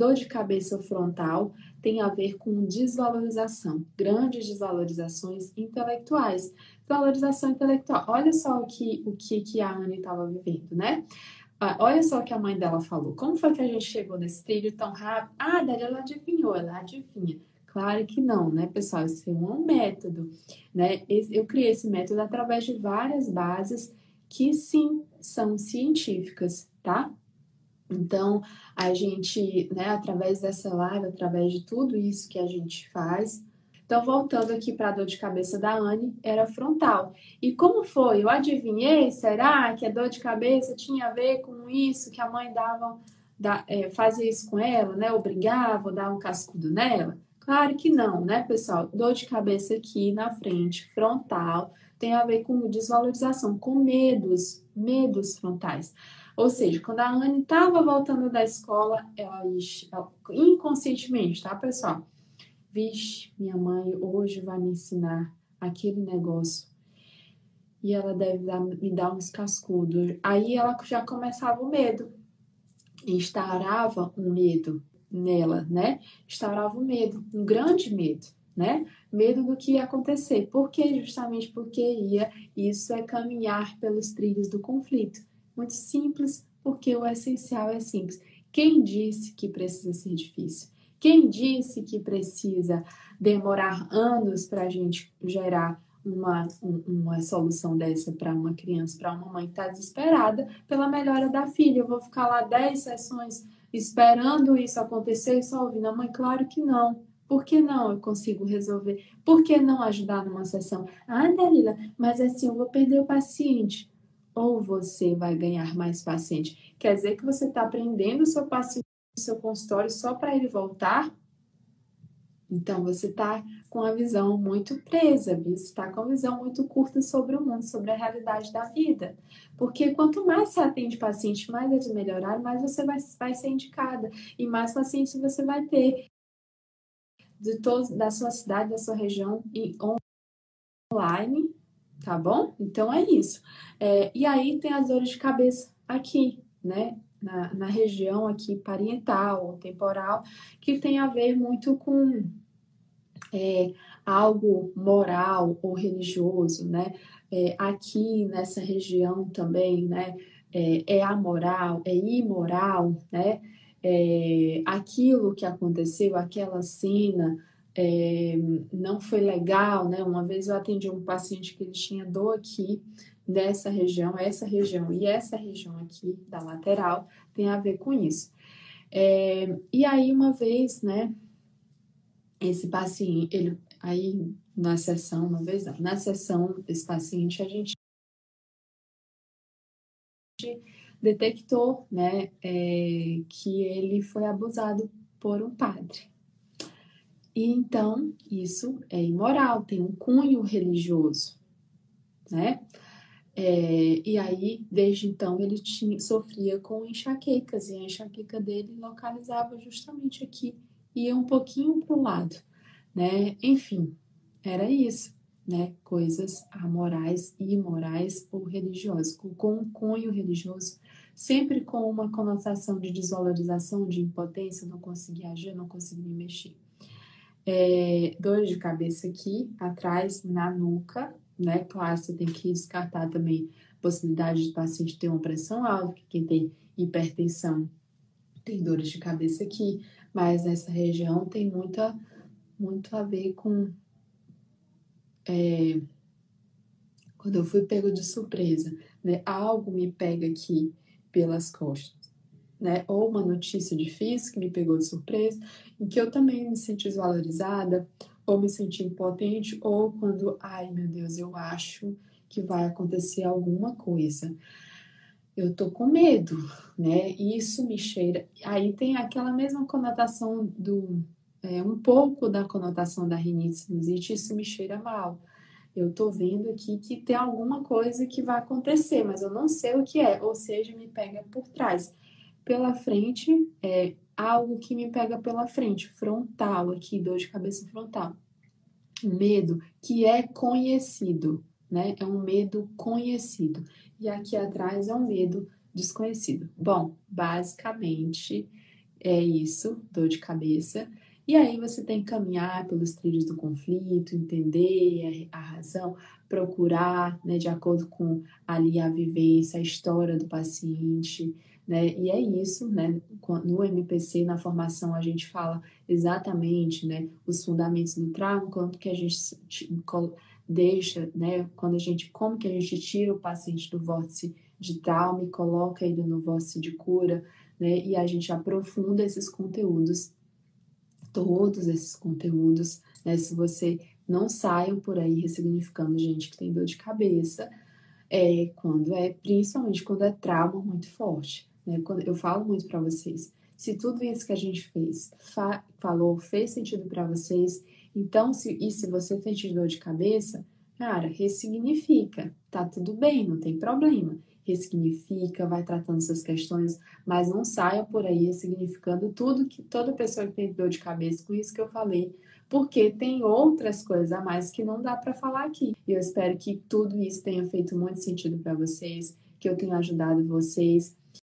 dor de cabeça frontal tem a ver com desvalorização, grandes desvalorizações intelectuais. Valorização intelectual. Olha só o que, o que, que a Anne estava vivendo, né? Ah, olha só o que a mãe dela falou. Como foi que a gente chegou nesse trilho tão rápido? Ah, Dália, ela adivinhou, ela adivinha. Claro que não, né, pessoal? Isso é um método, né? Eu criei esse método através de várias bases que sim são científicas, tá? Então, a gente, né, através dessa live, através de tudo isso que a gente faz, então, voltando aqui para a dor de cabeça da Anne, era frontal. E como foi? Eu adivinhei? Será que a dor de cabeça tinha a ver com isso que a mãe dava, da, é, fazia isso com ela, né? Obrigava, dava um cascudo nela? Claro que não, né, pessoal? Dor de cabeça aqui na frente, frontal, tem a ver com desvalorização, com medos, medos frontais. Ou seja, quando a Anne estava voltando da escola, ela, ela inconscientemente, tá, pessoal? Vixe, minha mãe hoje vai me ensinar aquele negócio e ela deve dar, me dar uns cascudos. Aí ela já começava o medo, instaurava um medo nela, né? Instaurava um medo, um grande medo, né? Medo do que ia acontecer. Por quê? Justamente porque ia, isso é caminhar pelos trilhos do conflito. Muito simples, porque o essencial é simples. Quem disse que precisa ser difícil? Quem disse que precisa demorar anos para a gente gerar uma, uma solução dessa para uma criança, para uma mãe que está desesperada pela melhora da filha? Eu vou ficar lá 10 sessões esperando isso acontecer e só ouvindo a mãe? Claro que não. Por que não eu consigo resolver? Por que não ajudar numa sessão? Ah, Dalila, mas assim eu vou perder o paciente ou você vai ganhar mais paciente. Quer dizer que você está aprendendo o seu paciente no seu consultório só para ele voltar? Então você está com a visão muito presa, você está com a visão muito curta sobre o mundo, sobre a realidade da vida. Porque quanto mais você atende paciente, mais eles melhorarem, mais você vai, vai ser indicada e mais pacientes você vai ter de todos da sua cidade, da sua região e online tá bom? Então é isso. É, e aí tem as dores de cabeça aqui, né? Na, na região aqui parietal ou temporal, que tem a ver muito com é, algo moral ou religioso, né? É, aqui nessa região também, né? É, é amoral, é imoral, né? É, aquilo que aconteceu, aquela cena, é, não foi legal, né? Uma vez eu atendi um paciente que ele tinha dor aqui nessa região, essa região e essa região aqui da lateral tem a ver com isso. É, e aí uma vez, né? Esse paciente, ele aí na sessão, uma vez não, na sessão desse paciente a gente detectou, né, é, que ele foi abusado por um padre. E então, isso é imoral, tem um cunho religioso, né? É, e aí, desde então, ele tinha, sofria com enxaquecas, e a enxaqueca dele localizava justamente aqui, ia um pouquinho para o lado, né? Enfim, era isso, né? Coisas amorais, imorais ou religiosas, com um cunho religioso, sempre com uma conotação de desvalorização, de impotência, não consegui agir, não consegui me mexer é, dor de cabeça aqui atrás na nuca, né? Claro, você tem que descartar também a possibilidade de paciente ter uma pressão alta, que quem tem hipertensão tem dores de cabeça aqui, mas essa região tem muita, muito a ver com. É, quando eu fui pego de surpresa, né? Algo me pega aqui pelas costas né? Ou uma notícia difícil que me pegou de surpresa, em que eu também me senti desvalorizada, ou me senti impotente, ou quando, ai meu Deus, eu acho que vai acontecer alguma coisa. Eu tô com medo, né? Isso me cheira. Aí tem aquela mesma conotação do. É, um pouco da conotação da rinite sinusite, isso me cheira mal. Eu tô vendo aqui que tem alguma coisa que vai acontecer, mas eu não sei o que é, ou seja, me pega por trás pela frente, é algo que me pega pela frente, frontal aqui, dor de cabeça frontal. Medo que é conhecido, né? É um medo conhecido. E aqui atrás é um medo desconhecido. Bom, basicamente, é isso, dor de cabeça. E aí você tem que caminhar pelos trilhos do conflito, entender a razão, procurar, né, de acordo com ali a vivência, a história do paciente, né? E é isso, né? No MPC, na formação, a gente fala exatamente, né, os fundamentos do trauma, quanto que a gente deixa, né, quando a gente, como que a gente tira o paciente do vórtice de trauma e coloca ele no vórtice de cura, né? E a gente aprofunda esses conteúdos todos esses conteúdos, né? Se você não saiam por aí ressignificando gente que tem dor de cabeça, é quando é, principalmente quando é trauma muito forte, né? Eu falo muito para vocês, se tudo isso que a gente fez, fa falou, fez sentido para vocês, então se e se você tem dor de cabeça, cara, ressignifica, tá tudo bem, não tem problema ressignifica, vai tratando essas questões, mas não saia por aí ressignificando tudo que toda pessoa que tem dor de cabeça com isso que eu falei, porque tem outras coisas a mais que não dá para falar aqui. E eu espero que tudo isso tenha feito muito sentido para vocês, que eu tenha ajudado vocês